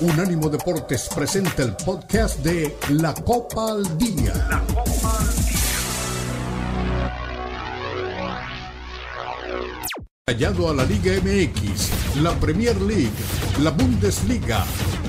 Unánimo Deportes presenta el podcast de La Copa al Día. La Copa al Día. Hallado a la Liga MX, la Premier League, la Bundesliga,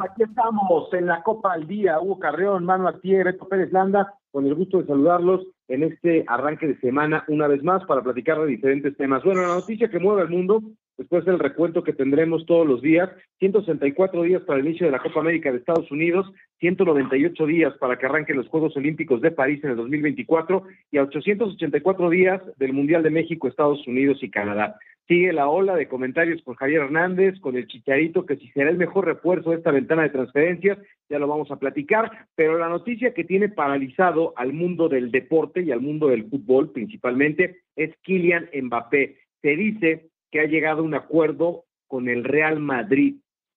Aquí estamos en la Copa al Día. Hugo Carreón, Manu Atié, Beto Pérez Landa, con el gusto de saludarlos en este arranque de semana una vez más para platicar de diferentes temas. Bueno, la noticia que mueve el mundo, después del recuento que tendremos todos los días, 164 días para el inicio de la Copa América de Estados Unidos, 198 días para que arranquen los Juegos Olímpicos de París en el 2024 y a 884 días del Mundial de México, Estados Unidos y Canadá. Sigue la ola de comentarios con Javier Hernández, con el Chicharito, que si será el mejor refuerzo de esta ventana de transferencias, ya lo vamos a platicar, pero la noticia que tiene paralizado al mundo del deporte y al mundo del fútbol principalmente es Kylian Mbappé. Se dice que ha llegado a un acuerdo con el Real Madrid,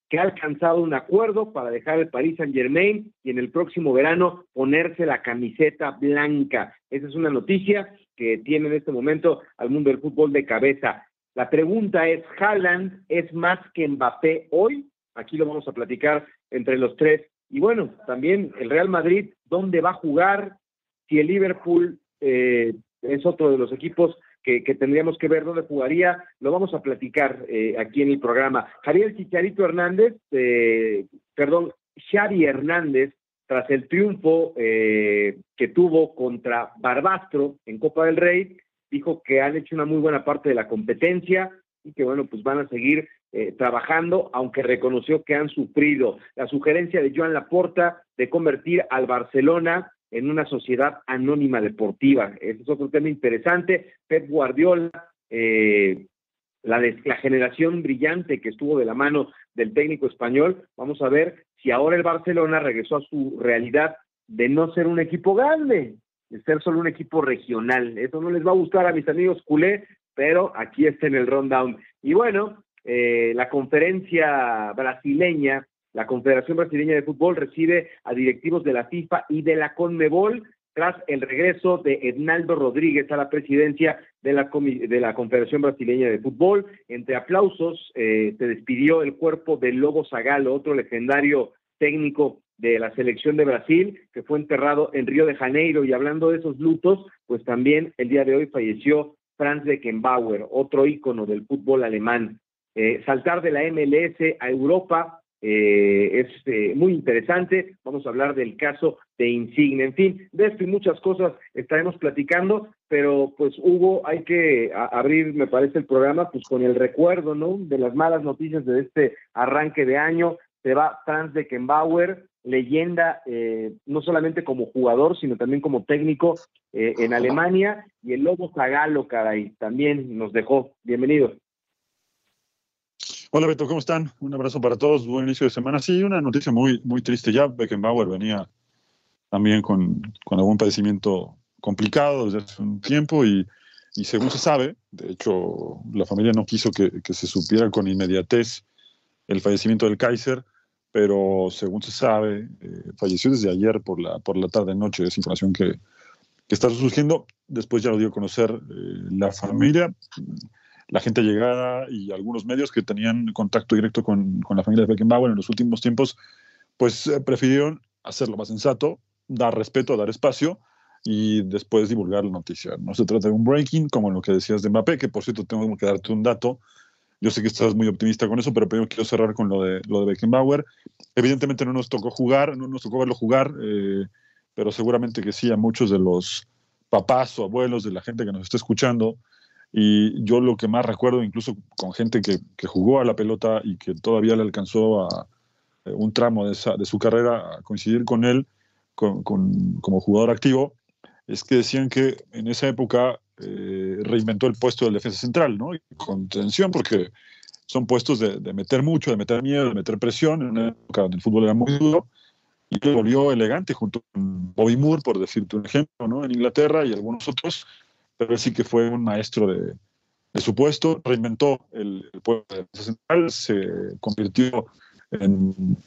que ha alcanzado un acuerdo para dejar el Paris Saint Germain y en el próximo verano ponerse la camiseta blanca. Esa es una noticia que tiene en este momento al mundo del fútbol de cabeza. La pregunta es, ¿Haaland es más que Mbappé hoy? Aquí lo vamos a platicar entre los tres. Y bueno, también el Real Madrid, ¿dónde va a jugar? Si el Liverpool eh, es otro de los equipos que, tendríamos que ver dónde jugaría, lo vamos a platicar eh, aquí en el programa. Javier Chicharito Hernández, eh, perdón, Xavi Hernández, tras el triunfo que tuvo contra Barbastro en Copa del Rey, dijo que han hecho una muy buena parte de la competencia y que bueno, pues van a seguir eh, trabajando, aunque reconoció que han sufrido. La sugerencia de Joan Laporta de convertir al Barcelona en una sociedad anónima deportiva. Ese es otro tema interesante. Pep Guardiola, eh, la, la generación brillante que estuvo de la mano del técnico español, vamos a ver si ahora el Barcelona regresó a su realidad de no ser un equipo grande, de ser solo un equipo regional. Eso no les va a gustar a mis amigos culé, pero aquí está en el rundown. Y bueno, eh, la conferencia brasileña, la Confederación Brasileña de Fútbol recibe a directivos de la FIFA y de la CONMEBOL tras el regreso de Ednaldo Rodríguez a la presidencia de la, de la Confederación Brasileña de Fútbol. Entre aplausos eh, se despidió el cuerpo de Lobo Zagalo, otro legendario técnico de la selección de Brasil, que fue enterrado en Río de Janeiro. Y hablando de esos lutos, pues también el día de hoy falleció Franz Beckenbauer, otro ícono del fútbol alemán. Eh, saltar de la MLS a Europa eh, es eh, muy interesante. Vamos a hablar del caso de Insigne. En fin, de esto y muchas cosas estaremos platicando, pero pues Hugo, hay que abrir, me parece, el programa pues con el recuerdo, ¿no? De las malas noticias de este arranque de año. Se va Franz Beckenbauer, leyenda eh, no solamente como jugador, sino también como técnico eh, en Alemania. Y el Lobo Zagalo, caray, también nos dejó. Bienvenido. Hola Beto, ¿cómo están? Un abrazo para todos, buen inicio de semana. Sí, una noticia muy, muy triste. Ya Beckenbauer venía también con, con algún padecimiento complicado desde hace un tiempo y, y, según se sabe, de hecho la familia no quiso que, que se supiera con inmediatez el fallecimiento del Kaiser pero según se sabe, eh, falleció desde ayer por la, por la tarde-noche. Es información que, que, está surgiendo. Después ya lo dio a conocer eh, la familia, la gente llegada y algunos medios que tenían contacto directo con, con la familia de Beckenbauer en los últimos tiempos, pues eh, prefirieron hacerlo más sensato, dar respeto, dar espacio y después divulgar la noticia. No se trata de un breaking, como lo que decías de Mbappé, que por cierto tengo que darte un dato. Yo sé que estás muy optimista con eso, pero primero quiero cerrar con lo de, lo de Beckenbauer. Evidentemente no nos tocó jugar, no nos tocó verlo jugar, eh, pero seguramente que sí a muchos de los papás o abuelos de la gente que nos está escuchando. Y yo lo que más recuerdo, incluso con gente que, que jugó a la pelota y que todavía le alcanzó a eh, un tramo de, esa, de, su carrera a coincidir con él con, con, como jugador activo, es que decían que en esa época eh, reinventó el puesto del defensa central, ¿no? Y contención, porque son puestos de, meter mucho, de meter miedo, de meter presión, en una época donde el fútbol era muy duro, y que volvió elegante junto con Bobby Moore, por decirte un ejemplo, ¿no? en Inglaterra y algunos otros, pero sí que fue un maestro de, su puesto, reinventó el, el puesto de central, se convirtió en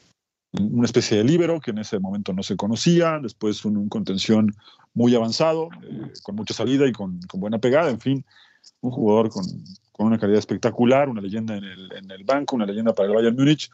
una especie de líbero que en ese momento no se conocía, después un, un contención muy avanzado, eh, con mucha salida y con, con, buena pegada, en fin, un jugador con, con una calidad espectacular, una leyenda en el, en el, banco, una leyenda para el Bayern Múnich,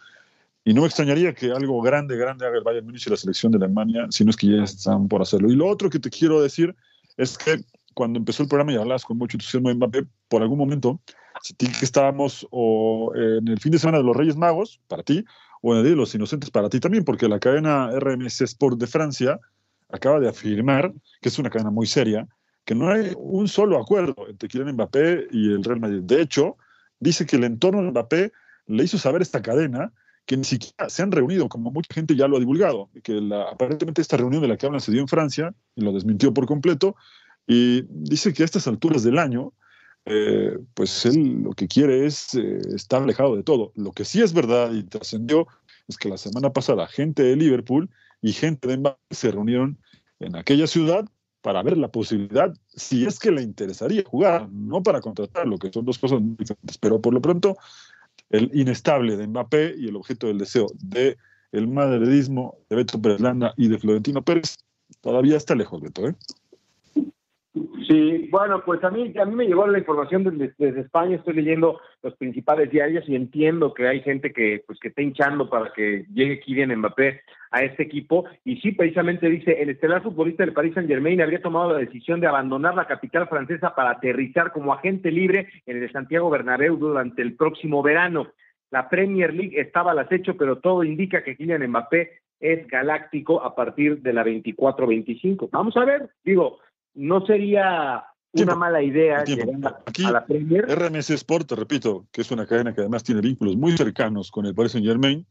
y no me extrañaría que algo grande, grande haga el Bayern Múnich y la selección de Alemania, si no es que ya están por hacerlo. Y lo otro que te quiero decir es que cuando empezó el programa y hablabas con mucho entusiasmo de Mbappé, por algún momento sentí que estábamos o en el fin de semana de los Reyes Magos, para ti, o en el Día de los Inocentes para ti también, porque la cadena RMC Sport de Francia acaba de afirmar, que es una cadena muy seria, que no hay un solo acuerdo entre Kylian Mbappé y el Real Madrid. De hecho, dice que el entorno de Mbappé le hizo saber esta cadena que ni siquiera se han reunido, como mucha gente ya lo ha divulgado, que aparentemente esta reunión de la que hablan se dio en Francia y lo desmintió por completo, y dice que a estas alturas del año, eh, pues él lo que quiere es eh, estar alejado de todo. Lo que sí es verdad y trascendió es que la semana pasada gente de Liverpool y gente de Mbappé se reunieron en aquella ciudad para ver la posibilidad, si es que le interesaría jugar, no para contratar, lo que son dos cosas muy diferentes, pero por lo pronto el inestable de Mbappé y el objeto del deseo de el madridismo de Beto Pérez y de Florentino Pérez todavía está lejos, Beto, ¿eh? Sí, bueno, pues a mí, a mí me llegó la información desde, España, estoy leyendo los principales diarios y entiendo que hay gente que pues que está hinchando para que llegue Kylian Mbappé a este equipo y sí, precisamente dice, el estelar futbolista del Paris Saint Germain habría tomado la decisión de abandonar la capital francesa para aterrizar como agente libre en el Santiago Bernabéu durante el próximo verano. La Premier League estaba al acecho, pero todo indica que Kylian Mbappé es galáctico a partir de la 24-25. Vamos a ver, digo, no sería una mala idea Aquí, a la Premier. RMS Sport, te repito, que es una cadena que además tiene vínculos muy cercanos con el Paris Saint Germain,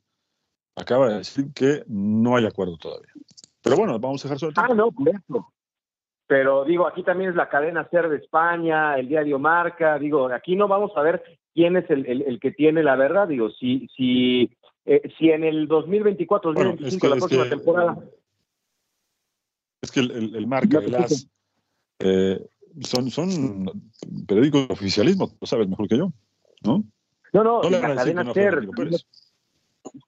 acaba de decir que no hay acuerdo todavía. Pero bueno, vamos a dejar sobre Ah, no, correcto. Pero digo, aquí también es la cadena SER de España, el diario Marca, digo, aquí no vamos a ver quién es el, el, el que tiene la verdad, digo, si, si, eh, si en el 2024, 2025, bueno, es que, la próxima que, temporada. Es que el, el, el Marca, el AS, eh, son, son periódicos de oficialismo, lo sabes mejor que yo, ¿no? No, no, no la cadena SER.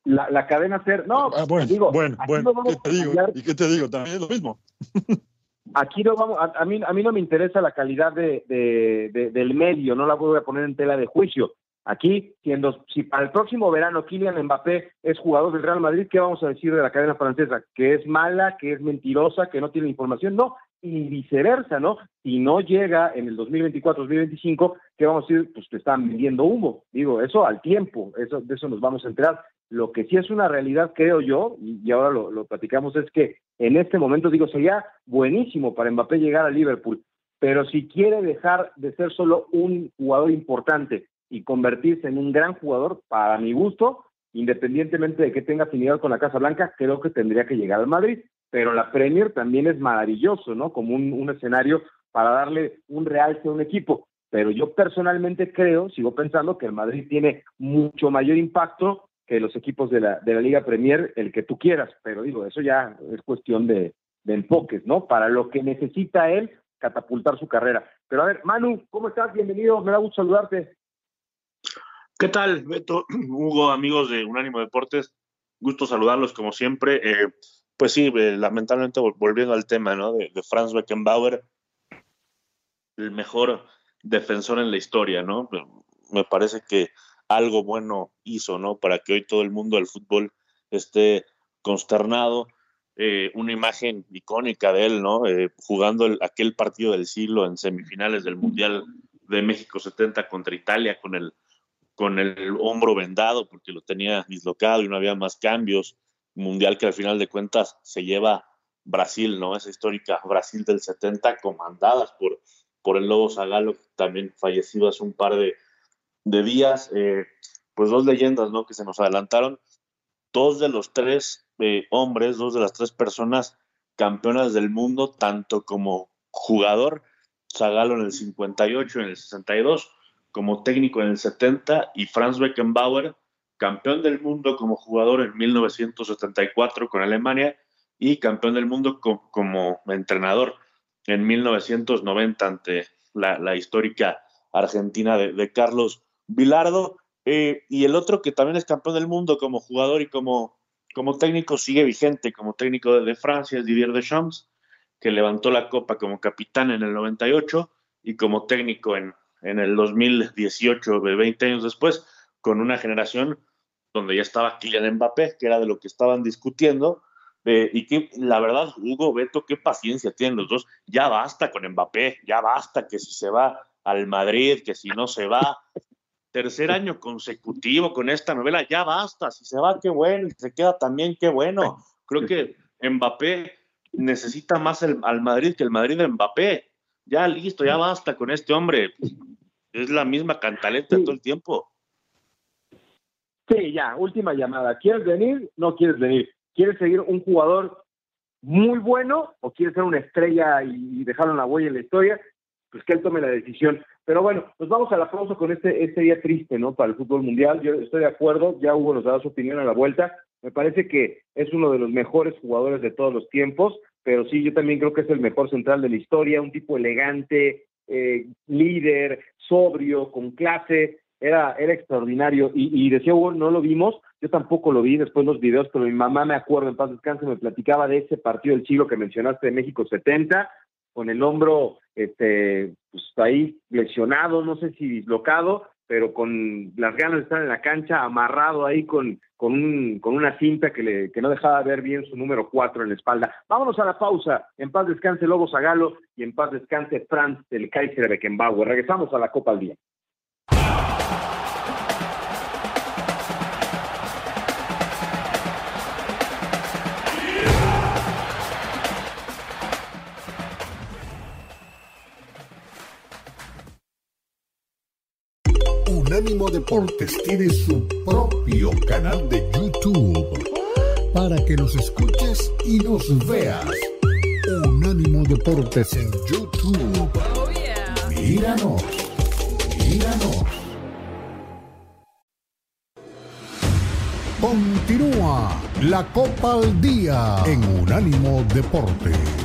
La, la, cadena SER, no, ah, bueno, digo, bueno, bueno, ¿qué te digo? ¿Y qué te digo? También es lo mismo. Aquí no vamos, a, a, mí, a mí no me interesa la calidad de, de, de, del medio, no la voy a poner en tela de juicio. Aquí, siendo, si para el próximo verano Kylian Mbappé es jugador del Real Madrid, ¿qué vamos a decir de la cadena francesa? ¿Que es mala, que es mentirosa, que no tiene información? No, y viceversa, ¿no? Si no llega en el 2024-2025, ¿qué vamos a decir? Pues te están vendiendo humo. Digo, eso al tiempo, eso, de eso nos vamos a enterar. Lo que sí es una realidad, creo yo, y, ahora lo, lo, platicamos, es que en este momento, digo, sería buenísimo para Mbappé llegar a Liverpool, pero si quiere dejar de ser solo un jugador importante y convertirse en un gran jugador, para mi gusto, independientemente de que tenga afinidad con la Casa Blanca, creo que tendría que llegar al Madrid pero la Premier también es maravilloso, ¿no? Como un, escenario para darle un realce a un equipo. Pero yo personalmente creo, sigo pensando que el Madrid tiene mucho mayor impacto que los equipos de la, de la Liga Premier, el que tú quieras. Pero digo, eso ya es cuestión de, de enfoques, ¿no? Para lo que necesita él catapultar su carrera. Pero a ver, Manu, ¿cómo estás? Bienvenido, me da gusto saludarte. ¿Qué tal, Beto? Hugo, amigos de Unánimo Deportes, gusto saludarlos como siempre. Eh, pues sí, eh, lamentablemente volviendo al tema ¿no? de, Franz Beckenbauer, el mejor defensor en la historia, ¿no? Me parece que algo bueno hizo, ¿no? Para que hoy todo el mundo del fútbol esté consternado. Eh, una imagen icónica de él, ¿no? Eh, jugando el, aquel partido del siglo en semifinales del Mundial de México 70 contra Italia con el, con el hombro vendado porque lo tenía dislocado y no había más cambios mundial que al final de cuentas se lleva Brasil, ¿no? Esa histórica Brasil del 70, comandadas por, por el Lobo Zagalo, también fallecido hace un par de, de días. Eh, pues dos leyendas, ¿no? Que se nos adelantaron. Dos de los tres eh, hombres, dos de las tres personas campeonas del mundo, tanto como jugador, Zagalo en el 58, en el 62, como técnico en el 70 y Franz Beckenbauer, campeón del mundo como jugador en 1974 con Alemania y campeón del mundo como entrenador en 1990 ante la, histórica Argentina de, Carlos Vilardo. Eh, y el otro que también es campeón del mundo como jugador y como, como técnico sigue vigente como técnico de, Francia, es Didier Deschamps, que levantó la copa como capitán en el 98 y como técnico en, en el 2018, 20 años después, con una generación donde ya estaba Kylian Mbappé, que era de lo que estaban discutiendo, eh, y que la verdad, Hugo, Beto, qué paciencia tienen los dos. Ya basta con Mbappé, ya basta que si se va al Madrid, que si no se va. Tercer año consecutivo con esta novela, ya basta. Si se va, qué bueno. Si se queda también, qué bueno. Creo que Mbappé necesita más al Madrid que el Madrid de Mbappé. Ya listo, ya basta con este hombre. Es la misma cantaleta todo el tiempo. Sí, ya, última llamada. ¿Quieres venir? No quieres venir. ¿Quieres seguir un jugador muy bueno o quieres ser una estrella y dejarlo en la huella en la historia? Pues que él tome la decisión. Pero bueno, nos vamos a la pausa con este, este día triste, ¿no? Para el fútbol mundial. Yo estoy de acuerdo, ya Hugo nos dado su opinión a la vuelta. Me parece que es uno de los mejores jugadores de todos los tiempos, pero sí, yo también creo que es el mejor central de la historia, un tipo elegante, eh, líder, sobrio, con clase, era, era extraordinario. Y, decía Hugo, no lo vimos, yo tampoco lo vi después los videos, pero mi mamá, me acuerdo, en paz descanse, me platicaba de ese partido del Chilo que mencionaste de México 70, con el hombro este, pues, ahí lesionado, no sé si dislocado, pero con las ganas de estar en la cancha, amarrado ahí con, con, un, con una cinta que, le, que no dejaba ver bien su número 4 en la espalda. Vámonos a la pausa. En paz descanse Lobo Zagalo y en paz descanse Franz del Kaiser Beckenbauer. Regresamos a la Copa al Día. Unánimo Deportes tiene su propio canal de YouTube para que nos escuches y nos veas. Unánimo Deportes en YouTube. Míranos, míranos. Continúa la Copa al Día en Unánimo Deportes.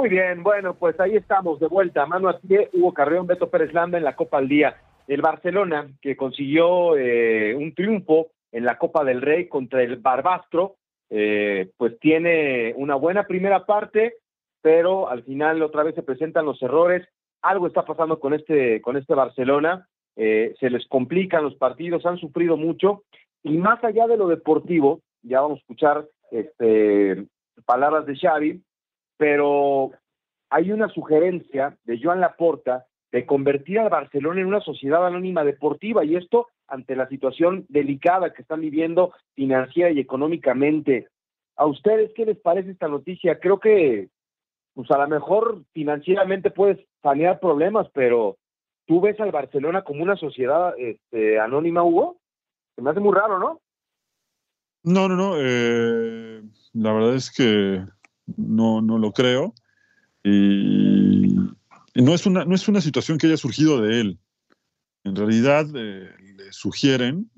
Muy bien, bueno, pues ahí estamos de vuelta. Mano a pie, Hugo Carreón, Beto Pérez Landa en la Copa al Día. El Barcelona, que consiguió eh, un triunfo en la Copa del Rey contra el Barbastro, eh, pues tiene una buena primera parte, pero al final otra vez se presentan los errores. Algo está pasando con este, con este Barcelona. Eh, se les complican los partidos, han sufrido mucho. Y más allá de lo deportivo, ya vamos a escuchar este, palabras de Xavi, pero hay una sugerencia de Joan Laporta de convertir al Barcelona en una sociedad anónima deportiva y esto ante la situación delicada que están viviendo financiera y económicamente. ¿A ustedes qué les parece esta noticia? Creo que pues a lo mejor financieramente puedes sanear problemas, pero tú ves al Barcelona como una sociedad este, anónima, Hugo. Se me hace muy raro, ¿no? No, no, no. Eh, la verdad es que no, no lo creo. Y, no, es una, no es una situación que haya surgido de él. En realidad eh, le sugieren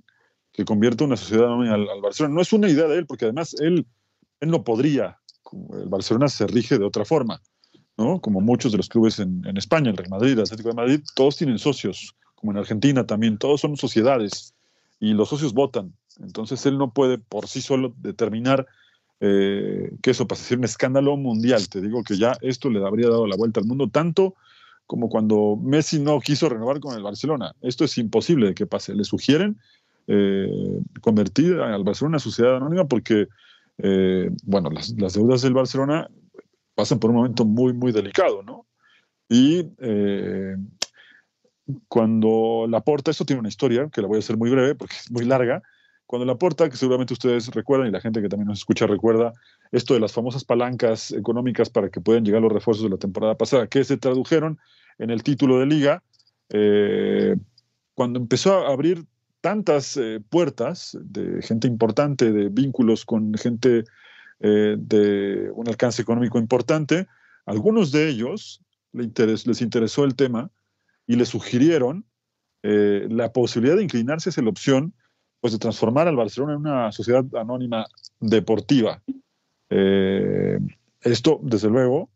que convierta una sociedad al, Barcelona. No es una idea de él, porque además él, él no podría. El Barcelona se rige de otra forma, ¿no? Como muchos de los clubes en, en España, el Real Madrid, el Atlético de Madrid, todos tienen socios, como en Argentina también, todos son sociedades y los socios votan. Entonces él no puede por sí solo determinar eh, que eso pasa a ser un escándalo mundial. Te digo que ya esto le habría dado la vuelta al mundo, tanto como cuando Messi no quiso renovar con el Barcelona. Esto es imposible de que pase. Le sugieren eh, convertir al Barcelona en sociedad anónima porque, eh, bueno, las, las, deudas del Barcelona pasan por un momento muy, muy delicado, ¿no? Y cuando la porta, esto tiene una historia que la voy a hacer muy breve porque es muy larga, cuando la puerta, que seguramente ustedes recuerdan y la gente que también nos escucha recuerda, esto de las famosas palancas económicas para que puedan llegar los refuerzos de la temporada pasada, que se tradujeron en el título de liga. Eh, cuando empezó a abrir tantas eh, puertas de gente importante, de vínculos con gente eh, de un alcance económico importante, algunos de ellos les interesó el tema y le sugirieron la posibilidad de inclinarse hacia la opción pues, de transformar al Barcelona en una sociedad anónima deportiva. esto, desde luego,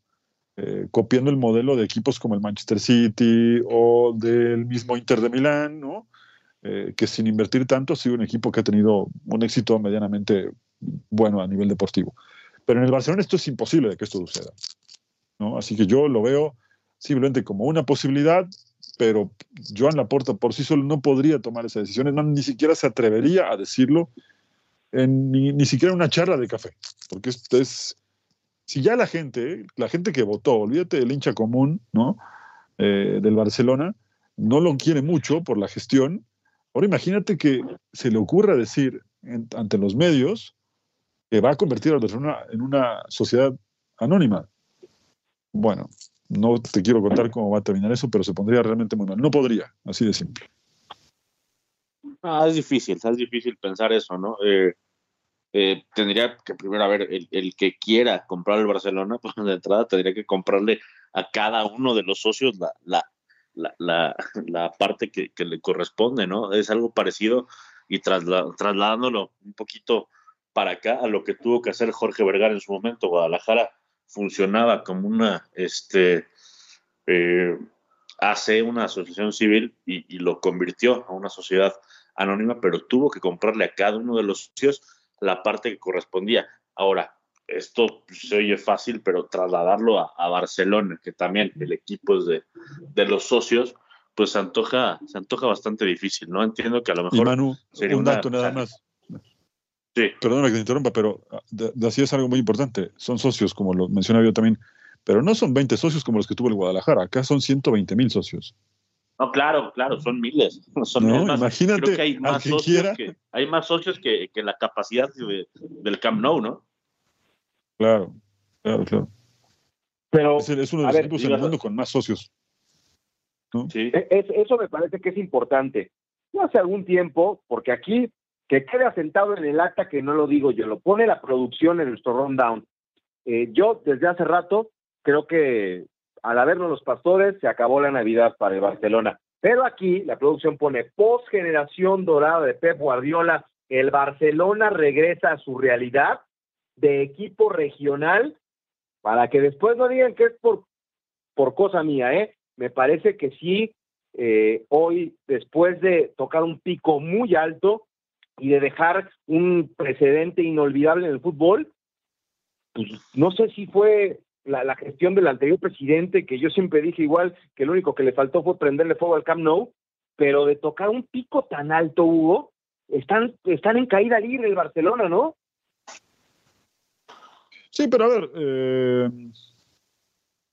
copiando el modelo de equipos como el Manchester City o del mismo Inter de Milán, ¿no? Eh, que sin invertir tanto ha sido un equipo que ha tenido un éxito medianamente bueno a nivel deportivo. Pero en el Barcelona esto es imposible de que esto suceda. ¿no? Así que yo lo veo simplemente como una posibilidad, pero Joan Laporta por sí solo no podría tomar esas decisiones, no, ni siquiera se atrevería a decirlo, ni, ni siquiera en una charla de café, porque esto es, si ya la gente, la gente que votó, olvídate del hincha común, ¿no? Eh, del Barcelona, no lo quiere mucho por la gestión, Ahora imagínate que se le ocurra decir ante los medios que va a convertir a persona en una sociedad anónima. Bueno, no te quiero contar cómo va a terminar eso, pero se pondría realmente muy mal. No podría, así de simple. Ah, es difícil, es difícil pensar eso, ¿no? Eh, eh, tendría que primero, a ver, el, que quiera comprar el Barcelona, pues de entrada tendría que comprarle a cada uno de los socios la, la, la, la, parte que, le corresponde, ¿no? Es algo parecido y trasladándolo un poquito para acá a lo que tuvo que hacer Jorge Vergara en su momento. Guadalajara funcionaba como una, este, eh, hace una asociación civil y, lo convirtió a una sociedad anónima, pero tuvo que comprarle a cada uno de los socios la parte que correspondía. Ahora, esto se oye fácil, pero trasladarlo a, Barcelona, que también el equipo es de, de, los socios, pues se antoja, se antoja bastante difícil, ¿no? Entiendo que a lo mejor. Y Manu, sería un dato nada más. Sí. Perdóname que te interrumpa, pero ah, de, así es algo muy importante. Son socios, como lo mencionaba yo también, pero no son 20 socios como los que tuvo el Guadalajara. Acá son 120 mil socios. No, claro, claro, son miles. Son no, imagínate, creo que hay más, socios que, hay más socios que, que la capacidad del Camp Nou, ¿no? Claro, claro, claro. Pero, es, uno de los equipos en el mundo con más socios. Sí. E, eso me parece que es importante. Hace algún tiempo, porque aquí que quede asentado en el acta que no lo digo yo, lo pone la producción en nuestro rundown. Eh, yo desde hace rato creo que al habernos los pastores se acabó la Navidad para el Barcelona. Pero aquí la producción pone post generación dorada de Pep Guardiola, el Barcelona regresa a su realidad de equipo regional para que después no digan que es por, por cosa mía, ¿eh? Me parece que sí, eh, hoy, después de tocar un pico muy alto y de dejar un precedente inolvidable en el fútbol, pues no sé si fue la, gestión del anterior presidente, que yo siempre dije igual que lo único que le faltó fue prenderle fuego al Camp Nou, pero de tocar un pico tan alto, Hugo, están, están en caída libre el Barcelona, ¿no? Sí, pero a ver, eh,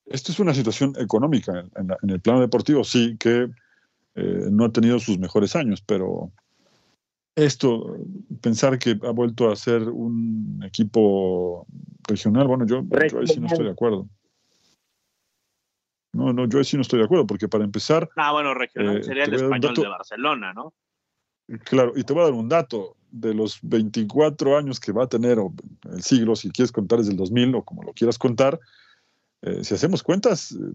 esto es una situación económica. En, el plano deportivo sí que eh, no ha tenido sus mejores años, pero esto, pensar que ha vuelto a ser un equipo regional, bueno, yo, ahí sí no estoy de acuerdo. No, no, yo ahí sí no estoy de acuerdo, porque para empezar... Ah, bueno, regional eh, sería el español de Barcelona, ¿no? Claro, y te voy a dar un dato de los 24 años que va a tener, o el siglo, si quieres contar desde el 2000 o como lo quieras contar, eh, si hacemos cuentas, eh,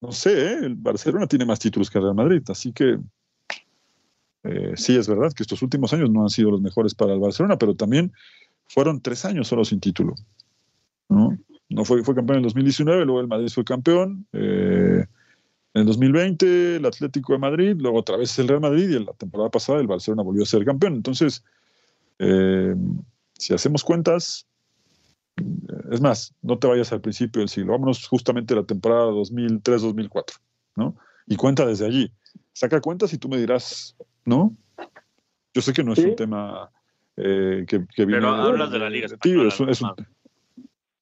no sé, ¿eh? el Barcelona tiene más títulos que el Real Madrid, así que sí es verdad que estos últimos años no han sido los mejores para el Barcelona, pero también fueron tres años solo sin título. No, no fue, fue campeón en el 2019, luego el Madrid fue campeón. En el 2020 el Atlético de Madrid, luego otra vez el Real Madrid y en la temporada pasada el Barcelona volvió a ser campeón. Entonces, eh, si hacemos cuentas, es más, no te vayas al principio del siglo, vámonos justamente a la temporada 2003-2004, ¿no? Y cuenta desde allí. Saca cuentas y tú me dirás, ¿no? Yo sé que no es un tema eh, que, que, viene... Pero hablas de la Liga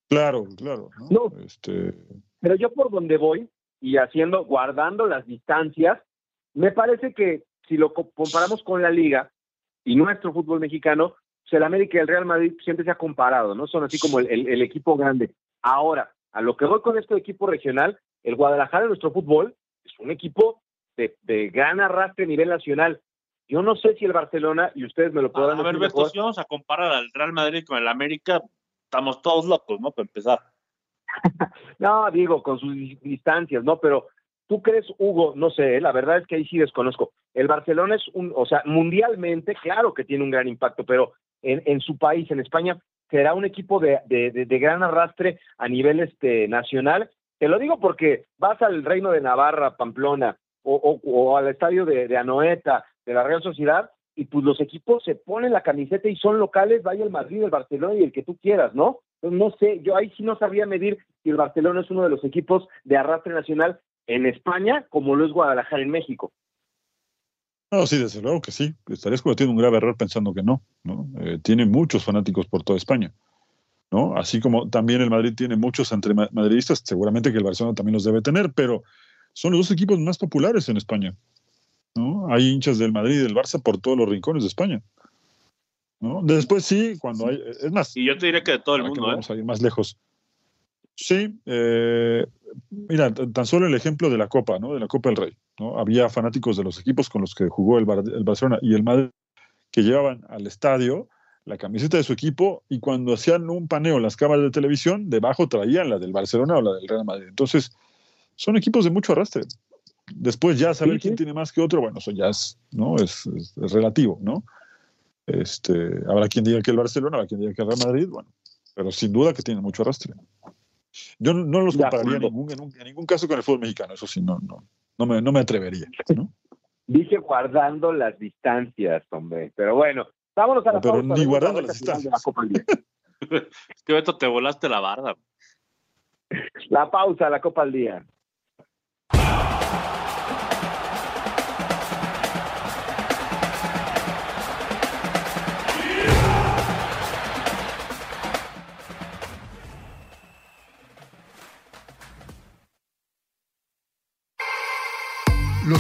Claro, claro. ¿no? Este... Pero yo por donde voy y haciendo, guardando las distancias, me parece que si lo comparamos con la liga y nuestro fútbol mexicano, pues el América y el Real Madrid siempre se ha comparado, ¿no? Son así como el, equipo grande. Ahora, a lo que voy con este equipo regional, el Guadalajara, nuestro fútbol, es un equipo de, gran arrastre a nivel nacional. Yo no sé si el Barcelona, y ustedes me lo podrán decir. A ver, Beto, si vamos a comparar al Real Madrid con el América, estamos todos locos, ¿no? Para empezar. no, digo, con sus distancias, ¿no? Pero tú crees, Hugo, no sé, ¿eh? la verdad es que ahí sí desconozco. El Barcelona es un, o sea, mundialmente, claro que tiene un gran impacto, pero en, en su país, en España, será un equipo de, de, de, gran arrastre a nivel este, nacional. Te lo digo porque vas al Reino de Navarra, Pamplona, o, o, o al estadio de, de Anoeta, de la Real Sociedad, y pues los equipos se ponen la camiseta y son locales, vaya el Madrid, el Barcelona y el que tú quieras, ¿no? no sé, yo ahí sí no sabía medir si el Barcelona es uno de los equipos de arrastre nacional en España como lo es Guadalajara en México. No, sí, desde luego que sí. Estarías cometiendo un grave error pensando que no. ¿no? Eh, tiene muchos fanáticos por toda España. ¿no? Así como también el Madrid tiene muchos entre madridistas, seguramente que el Barcelona también los debe tener, pero son los dos equipos más populares en España. ¿No? Hay hinchas del Madrid y del Barça por todos los rincones de España. ¿no? Después sí, cuando hay. Es más. Y yo te diría que de todo el mundo. ¿eh? Vamos a ir más lejos. Sí, eh, mira, tan solo el ejemplo de la Copa, ¿no? De la Copa del Rey, ¿no? Había fanáticos de los equipos con los que jugó el, el Barcelona y el Madrid que llevaban al estadio la camiseta de su equipo y cuando hacían un paneo en las cámaras de televisión, debajo traían la del Barcelona o la del Real Madrid. Entonces, son equipos de mucho arrastre. Después ya saber quién tiene más que otro, bueno, eso ya es, ¿no? Es, es, relativo, ¿no? Este, habrá quien diga que el Barcelona, habrá quien diga que el Real Madrid, bueno, pero sin duda que tiene mucho arrastre. Yo no los compararía en ningún, en, ningún caso con el fútbol mexicano, eso sí, no, no, no, me, no me atrevería. ¿no? Dije guardando las distancias, hombre, pero bueno, vámonos a la Pero ni guardando las distancias. es que Beto, te volaste la barda. La pausa, la Copa al Día.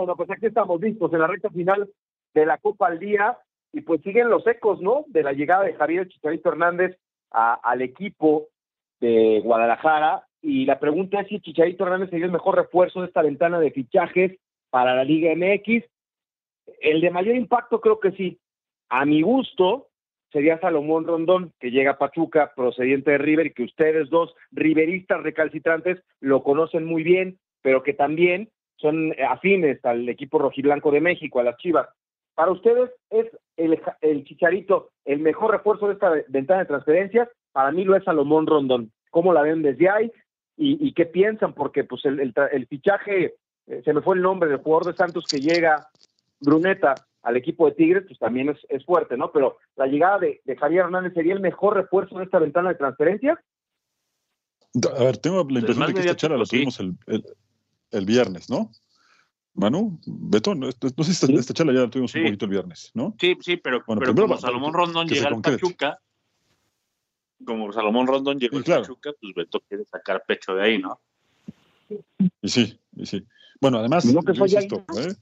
Bueno, pues aquí estamos listos en la recta final de la Copa al Día y pues siguen los ecos, ¿no? De la llegada de Javier Chicharito Hernández al equipo de Guadalajara y la pregunta es si Chicharito Hernández sería el mejor refuerzo de esta ventana de fichajes para la Liga MX. El de mayor impacto creo que sí. A mi gusto sería Salomón Rondón, que llega a Pachuca procediente de River y que ustedes dos riveristas recalcitrantes lo conocen muy bien, pero que también son afines al equipo rojiblanco de México, a las Chivas. Para ustedes, ¿es el, el Chicharito el mejor refuerzo de esta ventana de transferencias? Para mí lo es Salomón Rondón. ¿Cómo la ven desde ahí? ¿Y, qué piensan? Porque pues el, el, fichaje, eh, se me fue el nombre del jugador de Santos que llega, Bruneta, al equipo de Tigres, pues también es, es fuerte, ¿no? Pero la llegada de, de, Javier Hernández sería el mejor refuerzo de esta ventana de transferencias. A ver, tengo la impresión de que esta charla la tuvimos el, el viernes, ¿no? Manu, Beto, no, no sé si esta, charla ya la tuvimos un poquito el viernes, ¿no? Sí, sí, pero, pero como Salomón Rondón llega al Pachuca, como Salomón Rondón llegó al Pachuca, pues Beto quiere sacar pecho de ahí, ¿no? Y sí, y sí. Bueno, además, yo insisto, ¿eh?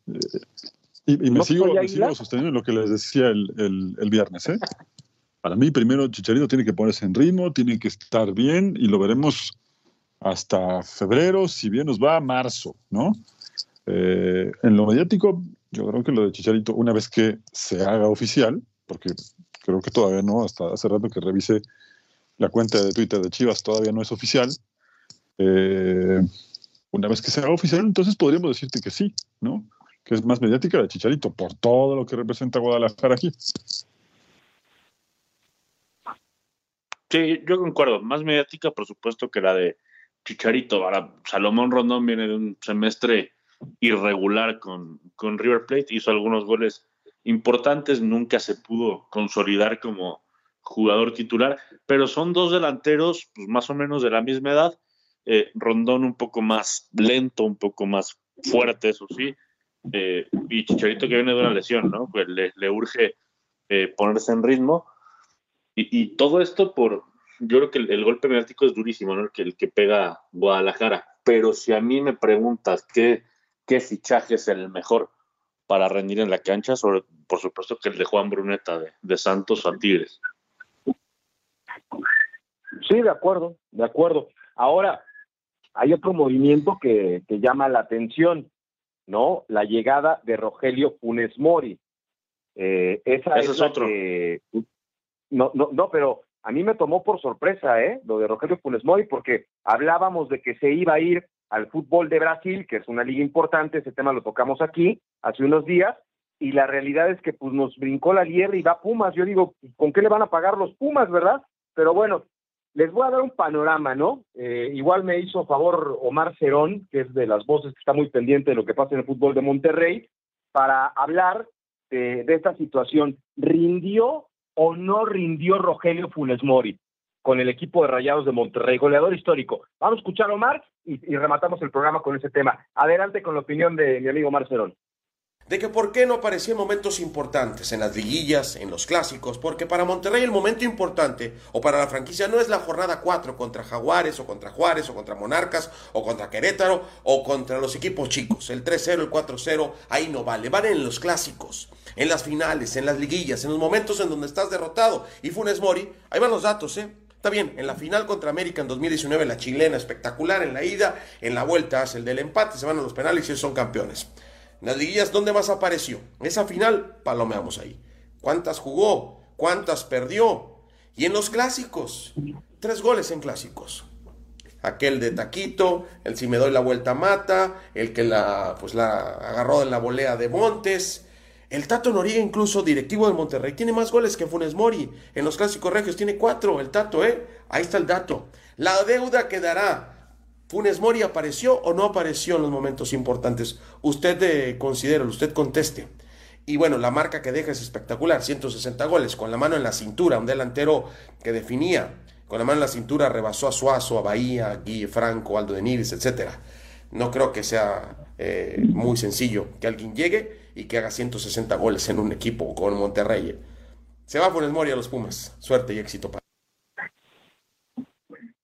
y, y, me, sigo, me sigo sosteniendo en lo que les decía el, el, el viernes, ¿eh? Para mí, primero Chicharito tiene que ponerse en ritmo, tiene que estar bien y lo veremos hasta febrero, si bien nos va a marzo, ¿no? Eh, en lo mediático, yo creo que lo de Chicharito, una vez que se haga oficial, porque creo que todavía no, hasta hace rato que revise la cuenta de Twitter de Chivas, todavía no es oficial. Eh, una vez que se haga oficial, entonces podríamos decirte que sí, ¿no? Que es más mediática de Chicharito, por todo lo que representa Guadalajara aquí. Sí, yo concuerdo. Más mediática, por supuesto, que la de Chicharito. Ahora, Salomón Rondón viene de un semestre irregular con, con River Plate, hizo algunos goles importantes, nunca se pudo consolidar como jugador titular, pero son dos delanteros pues, más o menos de la misma edad. Eh, Rondón un poco más lento, un poco más fuerte, eso sí, eh, y Chicharito que viene de una lesión, ¿no? Pues le, urge eh, ponerse en ritmo. Y, todo esto por, yo creo que el, golpe mediático es durísimo, ¿no? El que, el que pega Guadalajara. Pero si a mí me preguntas qué, qué fichaje es el mejor para rendir en la cancha, sobre, por supuesto que el de Juan Bruneta de, de Santos a Tigres. Sí, de acuerdo, de acuerdo. Ahora, hay otro movimiento que, que llama la atención, ¿no? La llegada de Rogelio Funes Mori. Eh, esa Ese es, otro. no, no, no, pero a mí me tomó por sorpresa, ¿eh? Lo de Rogelio Funes Mori, porque hablábamos de que se iba a ir al fútbol de Brasil, que es una liga importante, ese tema lo tocamos aquí hace unos días, y la realidad es que pues nos brincó la liebre y va Pumas. Yo digo, ¿con qué le van a pagar los Pumas, verdad? Pero bueno, les voy a dar un panorama, ¿no? Eh, igual me hizo favor Omar Cerón, que es de las voces que está muy pendiente de lo que pasa en el fútbol de Monterrey, para hablar de, esta situación. ¿Rindió o no rindió Rogelio Funes Mori con el equipo de Rayados de Monterrey, goleador histórico? Vamos a escuchar a Omar y, y rematamos el programa con ese tema. Adelante con la opinión de mi amigo Omar Cerón de que por qué no aparecía en momentos importantes, en las liguillas, en los clásicos, porque para Monterrey el momento importante, o para la franquicia, no es la jornada 4 contra Jaguares, o contra Juárez, o contra Monarcas, o contra Querétaro, o contra los equipos chicos. El 3-0, el 4-0, ahí no vale, vale en los clásicos, en las finales, en las liguillas, en los momentos en donde estás derrotado. Y Funes Mori, ahí van los datos, ¿eh? Está bien, en la final contra América en 2019, la chilena espectacular, en la ida, en la vuelta hace el del empate, se van a los penales y son campeones. Las liguillas, ¿dónde más apareció? Esa final, palomeamos ahí. ¿Cuántas jugó? ¿Cuántas perdió? Y en los clásicos, tres goles en clásicos. Aquel de Taquito, el si me doy la vuelta mata, el que la, pues la agarró en la volea de Montes. El Tato Noriega, incluso directivo de Monterrey, tiene más goles que Funes Mori. En los clásicos regios tiene cuatro, el Tato, ¿eh? Ahí está el dato. La deuda quedará ¿Funes Mori apareció o no apareció en los momentos importantes? Usted eh, considera, usted conteste. Y bueno, la marca que deja es espectacular, 160 goles, con la mano en la cintura, un delantero que definía, con la mano en la cintura rebasó a Suazo, a Bahía, a Guille Franco, Aldo de Niris, etc. No creo que sea eh, muy sencillo que alguien llegue y que haga 160 goles en un equipo con Monterrey. Se va Funes Mori a los Pumas. Suerte y éxito para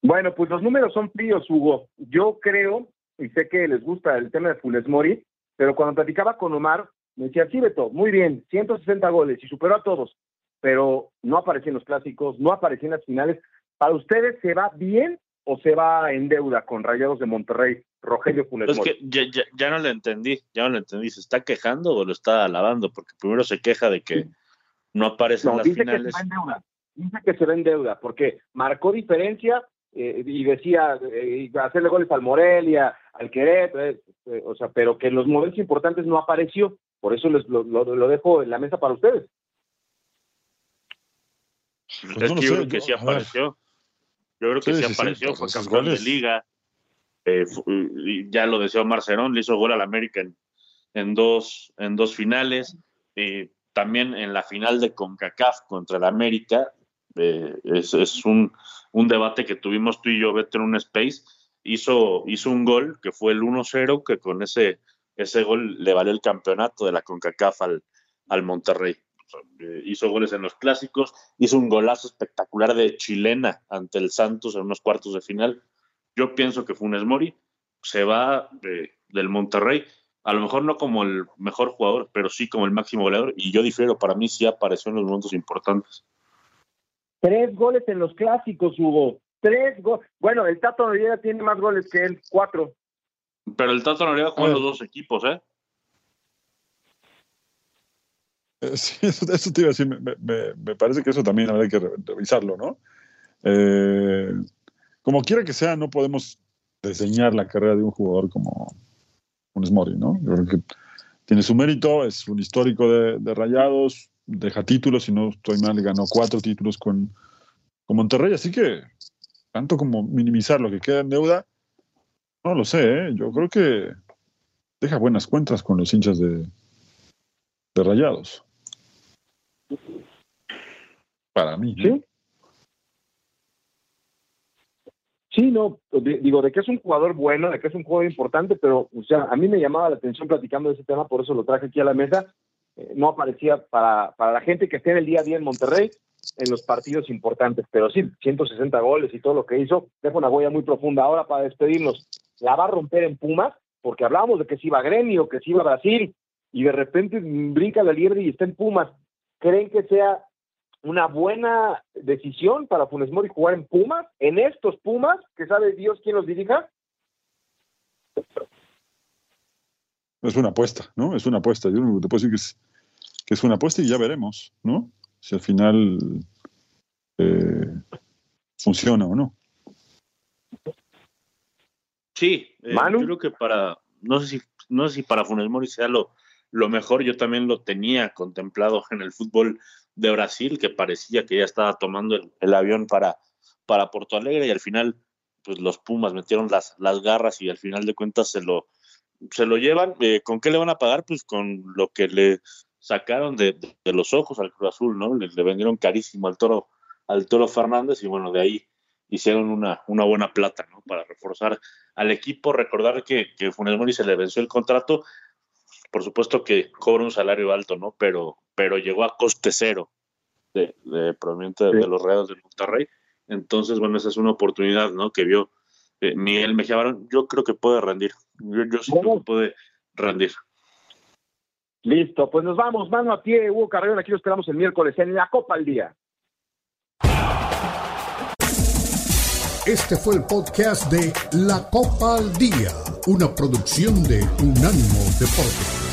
bueno, pues los números son fríos, Hugo. Yo creo, y sé que les gusta el tema de Funes Mori, pero cuando platicaba con Omar, me decía, sí, Beto, muy bien, 160 goles y superó a todos, pero no apareció en los clásicos, no apareció en las finales. ¿Para ustedes se va bien o se va en deuda con Rayados de Monterrey, Rogelio Funes Mori? Es que ya, no le entendí, ya no le entendí. ¿Se está quejando o lo está alabando? Porque primero se queja de que no aparece en las dice finales. Que se va en deuda. Dice que se va en deuda porque marcó diferencia eh, y decía eh, hacerle goles al Morelia, al Querétaro, eh, o sea, pero que en los momentos importantes no apareció. Por eso les, lo, lo, dejo en la mesa para ustedes. Pues yo creo que sí apareció. Yo creo que sí, apareció, fue campeón de liga. ya lo decía Marcelón, le hizo gol al América en, en, dos, en dos finales. también en la final de CONCACAF contra el América, eh, es, es un, un, debate que tuvimos tú y yo, Beto, en un space. Hizo, hizo un gol que fue el 1-0, que con ese, ese gol le valió el campeonato de la CONCACAF al, al Monterrey. Eh, hizo goles en los clásicos, hizo un golazo espectacular de chilena ante el Santos en unos cuartos de final. Yo pienso que Funes Mori se va del Monterrey, a lo mejor no como el mejor jugador, pero sí como el máximo goleador, y yo difiero, para mí sí apareció en los momentos importantes. Tres goles en los clásicos, Hugo. Tres goles. Bueno, el Tato Noriega tiene más goles que él, cuatro. Pero el Tato Noriega juega los dos equipos, ¿eh? ¿eh? Sí, eso, te iba a decir. Me, parece que eso también habrá que revisarlo, ¿no? Eh, como quiera que sea, no podemos diseñar la carrera de un jugador como un Smori, ¿no? Yo creo que tiene su mérito, es un histórico de, de Rayados, deja títulos, si no estoy mal, ganó cuatro títulos con, con Monterrey, así que tanto como minimizar lo que queda en deuda, no lo sé, ¿eh? yo creo que deja buenas cuentas con los hinchas de, de Rayados. Para mí. ¿Sí? Sí, no, digo, de que es un jugador bueno, de que es un jugador importante, pero, o sea, a mí me llamaba la atención platicando de ese tema, por eso lo traje aquí a la mesa. Eh, no aparecía para, para la gente que esté en el día a día en Monterrey en los partidos importantes, pero sí, 160 goles y todo lo que hizo, deja una huella muy profunda. Ahora, para despedirnos, ¿la va a romper en Pumas? Porque hablábamos de que se iba a Gremio, que se iba a Brasil, y de repente brinca la liebre y está en Pumas. ¿Creen que sea una buena decisión para Funes Mori jugar en Pumas, en estos Pumas, que sabe Dios quién los dirija? Es una apuesta, ¿no? Es una apuesta. Yo te puedo decir que es, que es una apuesta y ya veremos, ¿no? Si al final eh, funciona o no. Sí, eh, yo creo que para, no sé si, no sé si para Funes Mori sea lo, lo mejor, yo también lo tenía contemplado en el fútbol de Brasil, que parecía que ya estaba tomando el, avión para, para Porto Alegre y al final, pues los Pumas metieron las, las garras y al final de cuentas se lo, se lo llevan. Eh, ¿Con qué le van a pagar? Pues con lo que le sacaron de, los ojos al Cruz Azul, ¿no? Le, vendieron carísimo al Toro, al Toro Fernández y bueno, de ahí hicieron una, una buena plata, ¿no? Para reforzar al equipo. Recordar que, que Funes Mori se le venció el contrato por supuesto que cobra un salario alto, ¿no? Pero, pero llegó a coste cero de, de proveniente de, los Reales de Monterrey. Entonces, bueno, esa es una oportunidad, ¿no? Que vio eh, Miguel Mejía Yo creo que puede rendir. Yo, yo sí creo que puede rendir. Listo, pues nos vamos, mano a pie, Hugo Carrera, aquí lo esperamos el miércoles en la Copa al Día. Este fue el podcast de La Copa al Día, una producción de Unánimo Deportes.